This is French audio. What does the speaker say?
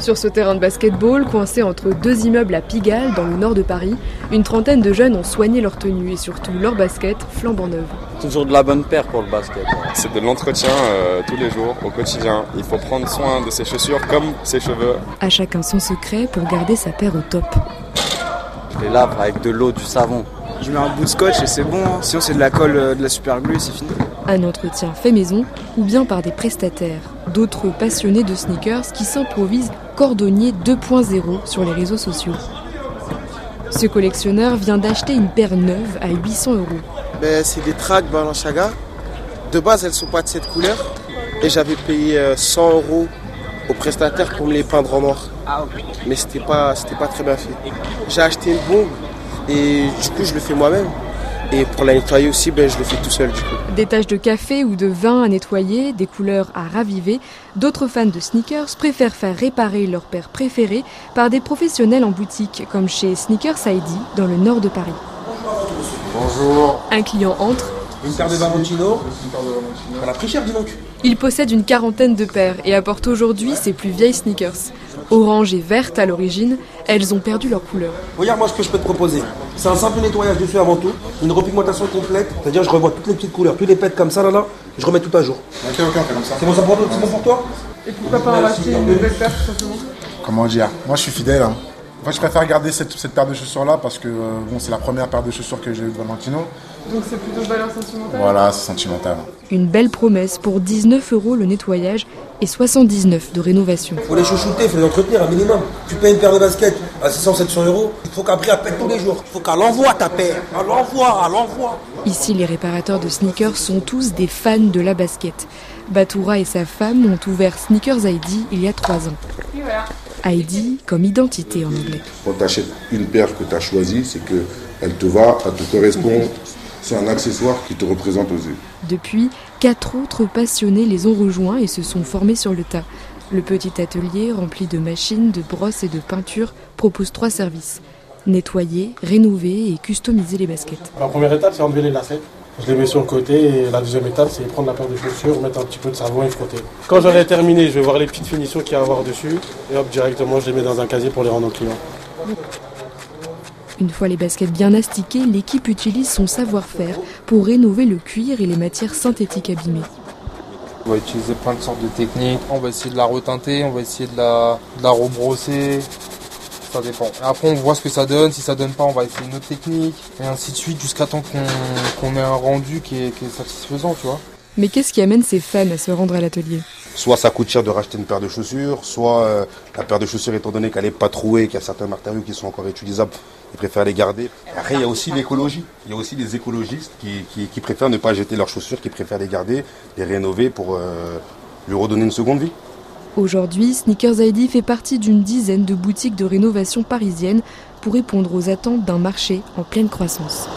Sur ce terrain de basketball, coincé entre deux immeubles à Pigalle, dans le nord de Paris, une trentaine de jeunes ont soigné leur tenue et surtout leur basket flambant neuve. Toujours de la bonne paire pour le basket. C'est de l'entretien euh, tous les jours, au quotidien. Il faut prendre soin de ses chaussures comme ses cheveux. À chacun son secret pour garder sa paire au top. Je les lave avec de l'eau, du savon. Je mets un bout de scotch et c'est bon, hein. sinon c'est de la colle, euh, de la super glue et c'est fini. Un entretien fait maison ou bien par des prestataires, d'autres passionnés de sneakers qui s'improvisent cordonnier 2.0 sur les réseaux sociaux. Ce collectionneur vient d'acheter une paire neuve à 800 euros. Ben, c'est des tracks Balenciaga. De base, elles sont pas de cette couleur. Et j'avais payé euh, 100 euros au prestataire pour me les peindre en noir. Mais c'était pas, c'était pas très bien fait. J'ai acheté une bombe et du coup, je le fais moi-même. Et pour la nettoyer aussi, ben, je le fais tout seul du coup. Des taches de café ou de vin à nettoyer, des couleurs à raviver, d'autres fans de sneakers préfèrent faire réparer leur paire préférée par des professionnels en boutique, comme chez Sneakers ID dans le nord de Paris. Bonjour. Un client entre, Une paire de Valentino. On a pris cher, dis donc. il possède une quarantaine de paires et apporte aujourd'hui ses plus vieilles sneakers. Orange et verte à l'origine, elles ont perdu leur couleur. Regarde moi ce que je peux te proposer. C'est un simple nettoyage dessus avant tout, une repigmentation complète, c'est-à-dire je revois toutes les petites couleurs, tous les pets comme ça là là, je remets tout à jour. Ok, ok, on comme ça. C'est bon, ça pour, c'est bon pour toi? Et pourquoi pas racheter une nouvelle paire tout simplement? Comment dire? Moi, je suis fidèle. hein. En fait, je préfère garder cette, cette paire de chaussures-là parce que euh, bon, c'est la première paire de chaussures que j'ai eue de Valentino. Donc c'est plutôt valeur sentimentale Voilà, c'est sentimental. Une belle promesse pour 19 euros le nettoyage et 79 de rénovation. Faut les chouchouter, faut les entretenir un minimum. Tu payes une paire de baskets à 600-700 euros, il faut qu'après elle pète tous les jours. Il faut qu'elle envoie ta paire. Elle envoie, elle envoie. Ici, les réparateurs de sneakers sont tous des fans de la basket. Batoura et sa femme ont ouvert Sneakers ID il y a trois ans. Et voilà. ID comme identité en anglais. Quand tu achètes une paire que tu as choisie, c'est que elle te va, elle te correspond. C'est un accessoire qui te représente aux yeux. Depuis, quatre autres passionnés les ont rejoints et se sont formés sur le tas. Le petit atelier, rempli de machines, de brosses et de peintures, propose trois services. Nettoyer, rénover et customiser les baskets. La première étape, c'est enlever les lacets. Je les mets sur le côté et la deuxième étape, c'est prendre la paire de chaussures, mettre un petit peu de savon et frotter. Quand j'aurai terminé, je vais voir les petites finitions qu'il y a à avoir dessus et hop, directement, je les mets dans un casier pour les rendre aux clients. Une fois les baskets bien astiquées, l'équipe utilise son savoir-faire pour rénover le cuir et les matières synthétiques abîmées. On va utiliser plein de sortes de techniques. On va essayer de la retinter, on va essayer de la, de la rebrosser. Ça dépend. Après, on voit ce que ça donne. Si ça donne pas, on va essayer une autre technique. Et ainsi de suite, jusqu'à temps qu'on qu'on ait un rendu qui est, qui est satisfaisant, tu vois. Mais qu'est-ce qui amène ces fans à se rendre à l'atelier? Soit ça coûte cher de racheter une paire de chaussures, soit euh, la paire de chaussures, étant donné qu'elle n'est pas trouée, qu'il y a certains matériaux qui sont encore utilisables, ils préfèrent les garder. Après, il y a aussi l'écologie. Il y a aussi les écologistes qui, qui- qui préfèrent ne pas jeter leurs chaussures, qui préfèrent les garder, les rénover pour euh, lui redonner une seconde vie. Aujourd'hui, Sneakers ID fait partie d'une dizaine de boutiques de rénovation parisiennes pour répondre aux attentes d'un marché en pleine croissance.